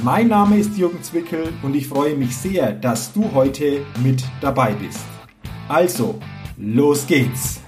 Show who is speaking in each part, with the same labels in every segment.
Speaker 1: Mein Name ist Jürgen Zwickel und ich freue mich sehr, dass du heute mit dabei bist. Also, los geht's!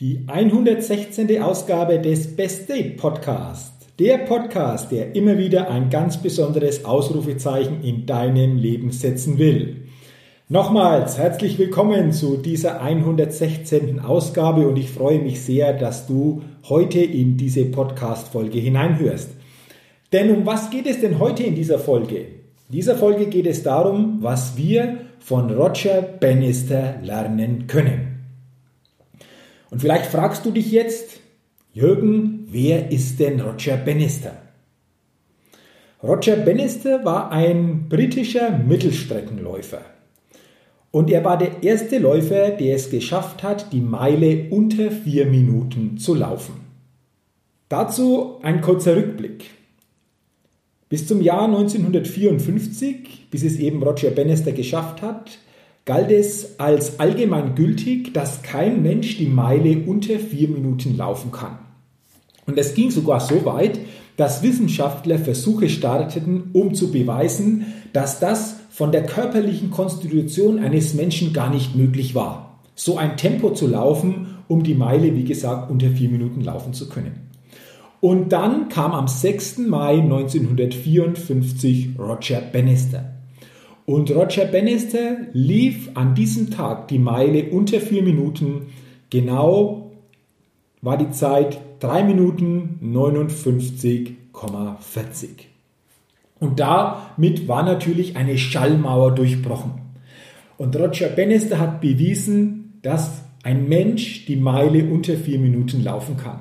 Speaker 1: Die 116. Ausgabe des Best Date Podcast. Der Podcast, der immer wieder ein ganz besonderes Ausrufezeichen in deinem Leben setzen will. Nochmals herzlich willkommen zu dieser 116. Ausgabe und ich freue mich sehr, dass du heute in diese Podcast-Folge hineinhörst. Denn um was geht es denn heute in dieser Folge? In dieser Folge geht es darum, was wir von Roger Bannister lernen können. Und vielleicht fragst du dich jetzt, Jürgen, wer ist denn Roger Bannister? Roger Bannister war ein britischer Mittelstreckenläufer. Und er war der erste Läufer, der es geschafft hat, die Meile unter vier Minuten zu laufen. Dazu ein kurzer Rückblick. Bis zum Jahr 1954, bis es eben Roger Bannister geschafft hat, galt es als allgemein gültig, dass kein Mensch die Meile unter vier Minuten laufen kann. Und es ging sogar so weit, dass Wissenschaftler Versuche starteten, um zu beweisen, dass das von der körperlichen Konstitution eines Menschen gar nicht möglich war, so ein Tempo zu laufen, um die Meile, wie gesagt, unter vier Minuten laufen zu können. Und dann kam am 6. Mai 1954 Roger Bannister. Und Roger Bannister lief an diesem Tag die Meile unter vier Minuten. Genau war die Zeit 3 Minuten 59,40. Und damit war natürlich eine Schallmauer durchbrochen. Und Roger Bannister hat bewiesen, dass ein Mensch die Meile unter vier Minuten laufen kann.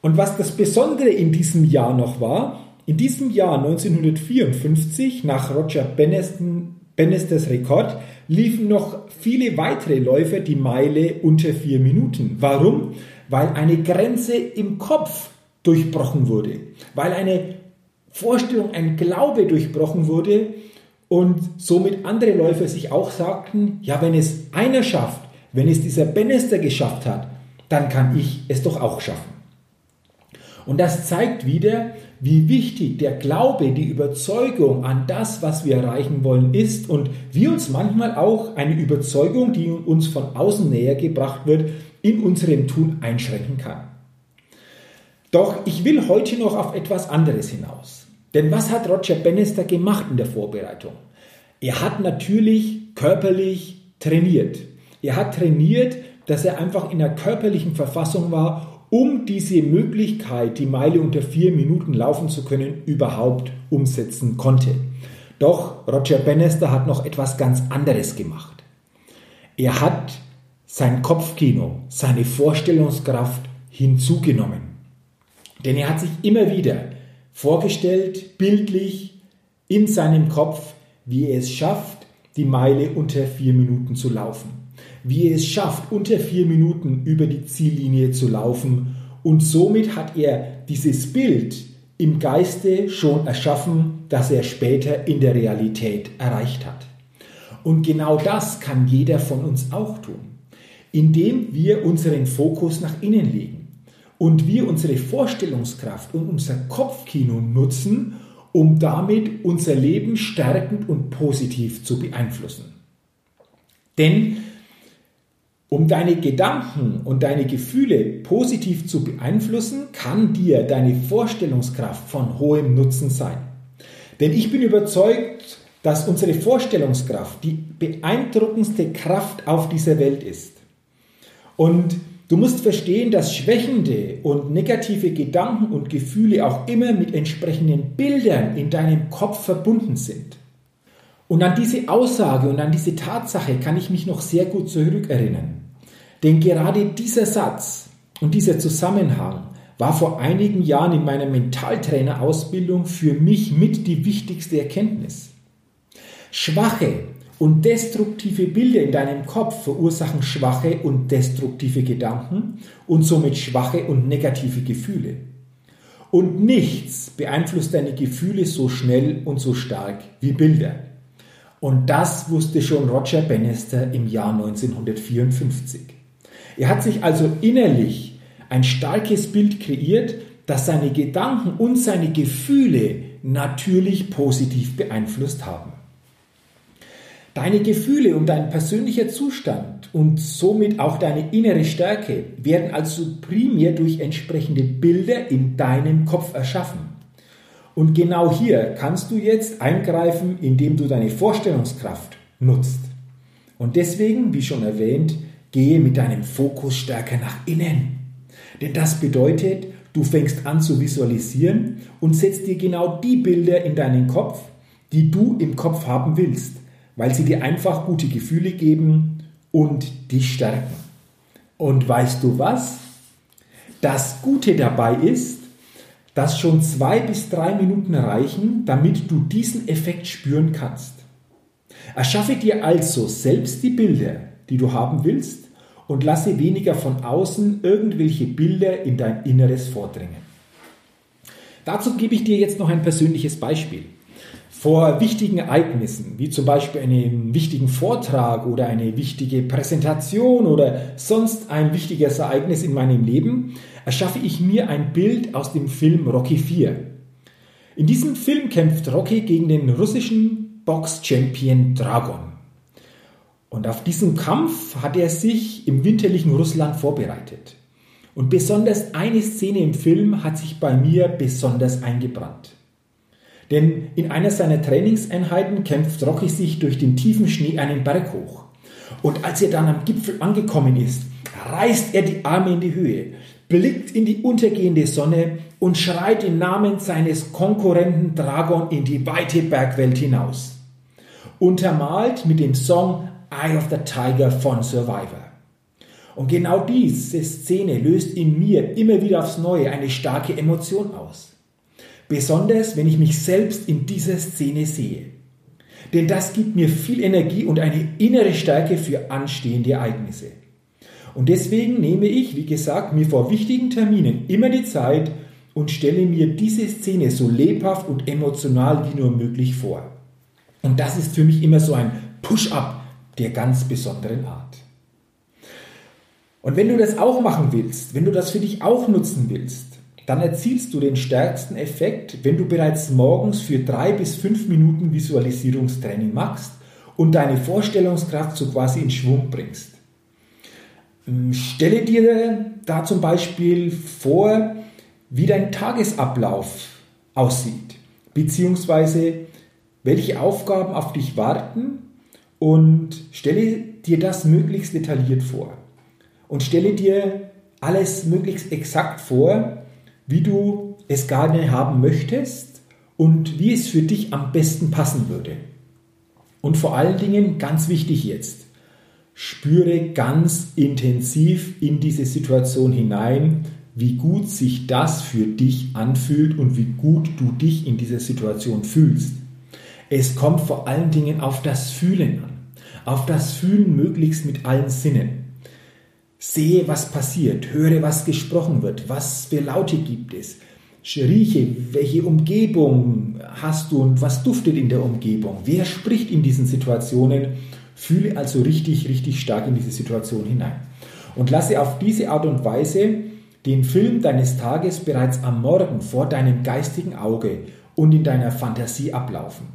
Speaker 1: Und was das Besondere in diesem Jahr noch war, in diesem Jahr 1954, nach Roger Bannisters Rekord, liefen noch viele weitere Läufer die Meile unter vier Minuten. Warum? Weil eine Grenze im Kopf durchbrochen wurde, weil eine Vorstellung, ein Glaube durchbrochen wurde und somit andere Läufer sich auch sagten, ja, wenn es einer schafft, wenn es dieser Bannister geschafft hat, dann kann ich es doch auch schaffen. Und das zeigt wieder, wie wichtig der Glaube, die Überzeugung an das, was wir erreichen wollen, ist und wie uns manchmal auch eine Überzeugung, die uns von außen näher gebracht wird, in unserem Tun einschränken kann. Doch ich will heute noch auf etwas anderes hinaus. Denn was hat Roger Bannister gemacht in der Vorbereitung? Er hat natürlich körperlich trainiert. Er hat trainiert, dass er einfach in der körperlichen Verfassung war, um diese Möglichkeit, die Meile unter vier Minuten laufen zu können, überhaupt umsetzen konnte. Doch Roger Bannister hat noch etwas ganz anderes gemacht. Er hat sein Kopfkino, seine Vorstellungskraft hinzugenommen. Denn er hat sich immer wieder vorgestellt, bildlich in seinem Kopf, wie er es schafft, die Meile unter vier Minuten zu laufen. Wie er es schafft, unter vier Minuten über die Ziellinie zu laufen. Und somit hat er dieses Bild im Geiste schon erschaffen, das er später in der Realität erreicht hat. Und genau das kann jeder von uns auch tun, indem wir unseren Fokus nach innen legen und wir unsere Vorstellungskraft und unser Kopfkino nutzen, um damit unser Leben stärkend und positiv zu beeinflussen. Denn um deine Gedanken und deine Gefühle positiv zu beeinflussen, kann dir deine Vorstellungskraft von hohem Nutzen sein. Denn ich bin überzeugt, dass unsere Vorstellungskraft die beeindruckendste Kraft auf dieser Welt ist. Und Du musst verstehen, dass schwächende und negative Gedanken und Gefühle auch immer mit entsprechenden Bildern in deinem Kopf verbunden sind. Und an diese Aussage und an diese Tatsache kann ich mich noch sehr gut zurückerinnern. Denn gerade dieser Satz und dieser Zusammenhang war vor einigen Jahren in meiner Mentaltrainerausbildung für mich mit die wichtigste Erkenntnis. Schwache und destruktive Bilder in deinem Kopf verursachen schwache und destruktive Gedanken und somit schwache und negative Gefühle. Und nichts beeinflusst deine Gefühle so schnell und so stark wie Bilder. Und das wusste schon Roger Bannister im Jahr 1954. Er hat sich also innerlich ein starkes Bild kreiert, das seine Gedanken und seine Gefühle natürlich positiv beeinflusst haben. Deine Gefühle und dein persönlicher Zustand und somit auch deine innere Stärke werden also primär durch entsprechende Bilder in deinem Kopf erschaffen. Und genau hier kannst du jetzt eingreifen, indem du deine Vorstellungskraft nutzt. Und deswegen, wie schon erwähnt, gehe mit deinem Fokus stärker nach innen. Denn das bedeutet, du fängst an zu visualisieren und setzt dir genau die Bilder in deinen Kopf, die du im Kopf haben willst weil sie dir einfach gute Gefühle geben und dich stärken. Und weißt du was? Das Gute dabei ist, dass schon zwei bis drei Minuten reichen, damit du diesen Effekt spüren kannst. Erschaffe dir also selbst die Bilder, die du haben willst, und lasse weniger von außen irgendwelche Bilder in dein Inneres vordringen. Dazu gebe ich dir jetzt noch ein persönliches Beispiel vor wichtigen Ereignissen, wie zum Beispiel einem wichtigen Vortrag oder eine wichtige Präsentation oder sonst ein wichtiges Ereignis in meinem Leben, erschaffe ich mir ein Bild aus dem Film Rocky 4. In diesem Film kämpft Rocky gegen den russischen Box-Champion Dragon. Und auf diesen Kampf hat er sich im winterlichen Russland vorbereitet. Und besonders eine Szene im Film hat sich bei mir besonders eingebrannt. Denn in einer seiner Trainingseinheiten kämpft Rocky sich durch den tiefen Schnee einen Berg hoch. Und als er dann am Gipfel angekommen ist, reißt er die Arme in die Höhe, blickt in die untergehende Sonne und schreit im Namen seines Konkurrenten Dragon in die weite Bergwelt hinaus. Untermalt mit dem Song Eye of the Tiger von Survivor. Und genau diese Szene löst in mir immer wieder aufs Neue eine starke Emotion aus. Besonders wenn ich mich selbst in dieser Szene sehe. Denn das gibt mir viel Energie und eine innere Stärke für anstehende Ereignisse. Und deswegen nehme ich, wie gesagt, mir vor wichtigen Terminen immer die Zeit und stelle mir diese Szene so lebhaft und emotional wie nur möglich vor. Und das ist für mich immer so ein Push-up der ganz besonderen Art. Und wenn du das auch machen willst, wenn du das für dich auch nutzen willst, dann erzielst du den stärksten Effekt, wenn du bereits morgens für drei bis fünf Minuten Visualisierungstraining machst und deine Vorstellungskraft so quasi in Schwung bringst. Ähm, stelle dir da zum Beispiel vor, wie dein Tagesablauf aussieht, beziehungsweise welche Aufgaben auf dich warten und stelle dir das möglichst detailliert vor. Und stelle dir alles möglichst exakt vor, wie du es gerne haben möchtest und wie es für dich am besten passen würde. Und vor allen Dingen, ganz wichtig jetzt, spüre ganz intensiv in diese Situation hinein, wie gut sich das für dich anfühlt und wie gut du dich in dieser Situation fühlst. Es kommt vor allen Dingen auf das Fühlen an, auf das Fühlen möglichst mit allen Sinnen. Sehe, was passiert, höre, was gesprochen wird, was für Laute gibt es, rieche, welche Umgebung hast du und was duftet in der Umgebung, wer spricht in diesen Situationen, fühle also richtig, richtig stark in diese Situation hinein. Und lasse auf diese Art und Weise den Film deines Tages bereits am Morgen vor deinem geistigen Auge und in deiner Fantasie ablaufen.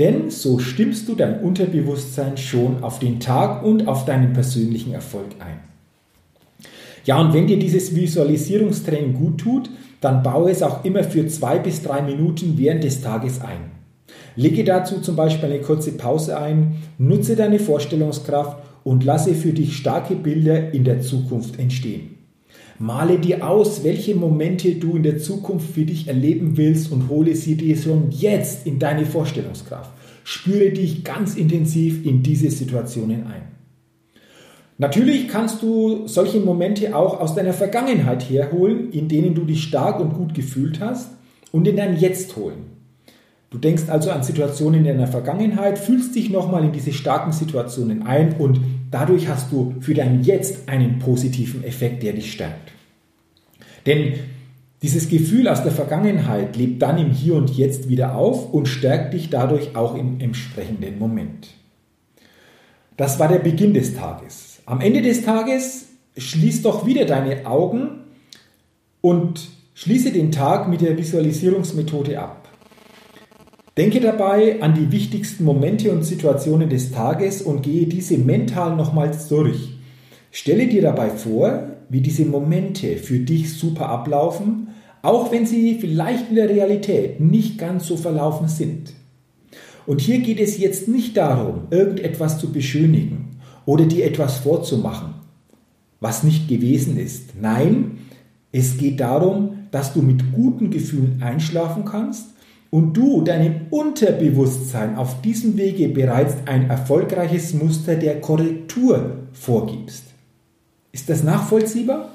Speaker 1: Denn so stimmst du dein Unterbewusstsein schon auf den Tag und auf deinen persönlichen Erfolg ein. Ja, und wenn dir dieses Visualisierungstraining gut tut, dann baue es auch immer für zwei bis drei Minuten während des Tages ein. Lege dazu zum Beispiel eine kurze Pause ein, nutze deine Vorstellungskraft und lasse für dich starke Bilder in der Zukunft entstehen. Male dir aus, welche Momente du in der Zukunft für dich erleben willst und hole sie dir schon jetzt in deine Vorstellungskraft. Spüre dich ganz intensiv in diese Situationen ein. Natürlich kannst du solche Momente auch aus deiner Vergangenheit herholen, in denen du dich stark und gut gefühlt hast und in dein Jetzt holen. Du denkst also an Situationen in deiner Vergangenheit, fühlst dich nochmal in diese starken Situationen ein und dadurch hast du für dein Jetzt einen positiven Effekt, der dich stärkt. Denn dieses Gefühl aus der Vergangenheit lebt dann im Hier und Jetzt wieder auf und stärkt dich dadurch auch im entsprechenden Moment. Das war der Beginn des Tages. Am Ende des Tages schließ doch wieder deine Augen und schließe den Tag mit der Visualisierungsmethode ab. Denke dabei an die wichtigsten Momente und Situationen des Tages und gehe diese mental nochmals durch. Stelle dir dabei vor, wie diese Momente für dich super ablaufen, auch wenn sie vielleicht in der Realität nicht ganz so verlaufen sind. Und hier geht es jetzt nicht darum, irgendetwas zu beschönigen oder dir etwas vorzumachen, was nicht gewesen ist. Nein, es geht darum, dass du mit guten Gefühlen einschlafen kannst und du deinem Unterbewusstsein auf diesem Wege bereits ein erfolgreiches Muster der Korrektur vorgibst. Ist das nachvollziehbar?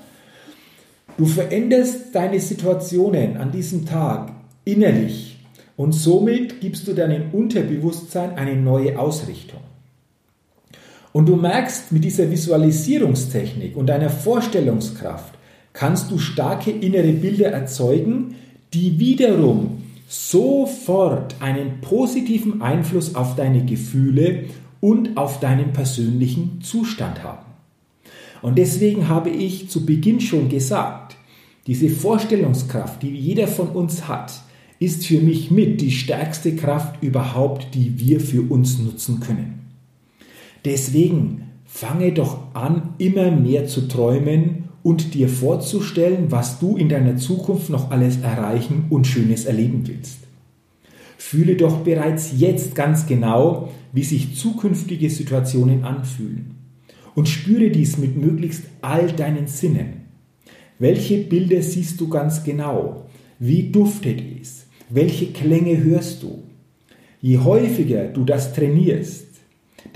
Speaker 1: Du veränderst deine Situationen an diesem Tag innerlich und somit gibst du deinem Unterbewusstsein eine neue Ausrichtung. Und du merkst, mit dieser Visualisierungstechnik und deiner Vorstellungskraft kannst du starke innere Bilder erzeugen, die wiederum sofort einen positiven Einfluss auf deine Gefühle und auf deinen persönlichen Zustand haben. Und deswegen habe ich zu Beginn schon gesagt, diese Vorstellungskraft, die jeder von uns hat, ist für mich mit die stärkste Kraft überhaupt, die wir für uns nutzen können. Deswegen fange doch an, immer mehr zu träumen und dir vorzustellen, was du in deiner Zukunft noch alles erreichen und Schönes erleben willst. Fühle doch bereits jetzt ganz genau, wie sich zukünftige Situationen anfühlen und spüre dies mit möglichst all deinen Sinnen. Welche Bilder siehst du ganz genau? Wie duftet es? Welche Klänge hörst du? Je häufiger du das trainierst,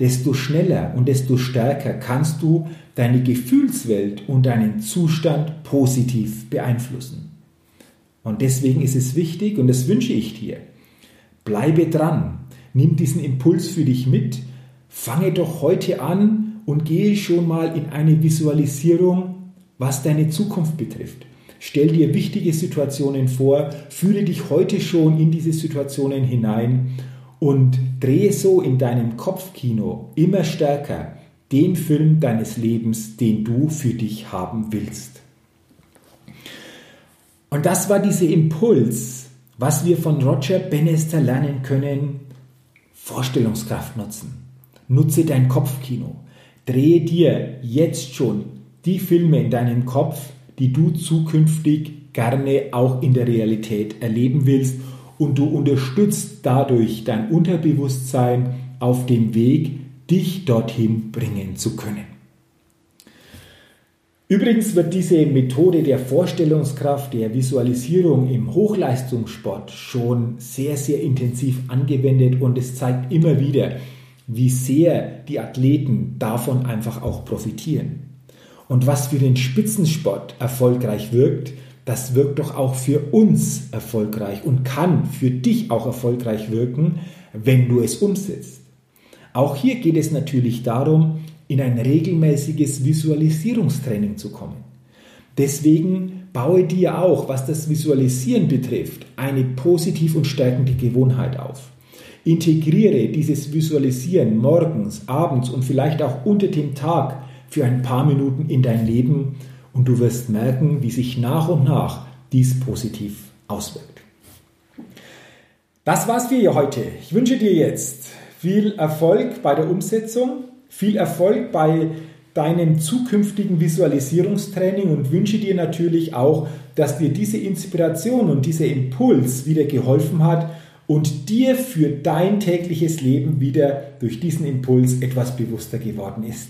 Speaker 1: desto schneller und desto stärker kannst du deine Gefühlswelt und deinen Zustand positiv beeinflussen. Und deswegen ist es wichtig, und das wünsche ich dir, bleibe dran, nimm diesen Impuls für dich mit, fange doch heute an und gehe schon mal in eine Visualisierung, was deine Zukunft betrifft. Stell dir wichtige Situationen vor, fühle dich heute schon in diese Situationen hinein und drehe so in deinem Kopfkino immer stärker den Film deines Lebens, den du für dich haben willst. Und das war dieser Impuls, was wir von Roger Bannister lernen können. Vorstellungskraft nutzen. Nutze dein Kopfkino. Drehe dir jetzt schon die Filme in deinem Kopf, die du zukünftig gerne auch in der Realität erleben willst und du unterstützt dadurch dein Unterbewusstsein auf dem Weg, dich dorthin bringen zu können. Übrigens wird diese Methode der Vorstellungskraft, der Visualisierung im Hochleistungssport schon sehr, sehr intensiv angewendet und es zeigt immer wieder, wie sehr die Athleten davon einfach auch profitieren. Und was für den Spitzensport erfolgreich wirkt, das wirkt doch auch für uns erfolgreich und kann für dich auch erfolgreich wirken, wenn du es umsetzt. Auch hier geht es natürlich darum, in ein regelmäßiges Visualisierungstraining zu kommen. Deswegen baue dir auch, was das Visualisieren betrifft, eine positiv und stärkende Gewohnheit auf. Integriere dieses Visualisieren morgens, abends und vielleicht auch unter dem Tag für ein paar Minuten in dein Leben und du wirst merken, wie sich nach und nach dies positiv auswirkt. Das war's für heute. Ich wünsche dir jetzt viel Erfolg bei der Umsetzung, viel Erfolg bei deinem zukünftigen Visualisierungstraining und wünsche dir natürlich auch, dass dir diese Inspiration und dieser Impuls wieder geholfen hat und dir für dein tägliches Leben wieder durch diesen Impuls etwas bewusster geworden ist.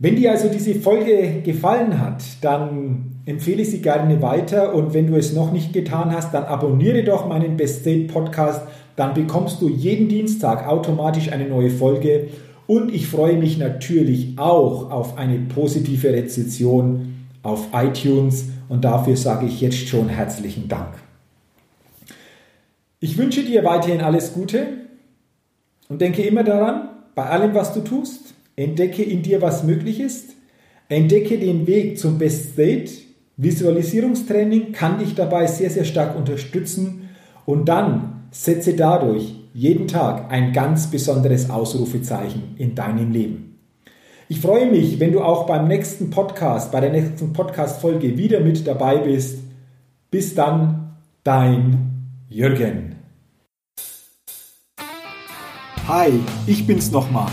Speaker 1: Wenn dir also diese Folge gefallen hat, dann empfehle ich sie gerne weiter. Und wenn du es noch nicht getan hast, dann abonniere doch meinen Best State Podcast. Dann bekommst du jeden Dienstag automatisch eine neue Folge. Und ich freue mich natürlich auch auf eine positive Rezension auf iTunes. Und dafür sage ich jetzt schon herzlichen Dank. Ich wünsche dir weiterhin alles Gute und denke immer daran, bei allem, was du tust, entdecke in dir, was möglich ist, entdecke den Weg zum Best State. Visualisierungstraining kann dich dabei sehr, sehr stark unterstützen und dann setze dadurch jeden Tag ein ganz besonderes Ausrufezeichen in deinem Leben. Ich freue mich, wenn du auch beim nächsten Podcast, bei der nächsten Podcast-Folge wieder mit dabei bist. Bis dann, dein Jürgen. Hi, ich bin's nochmal.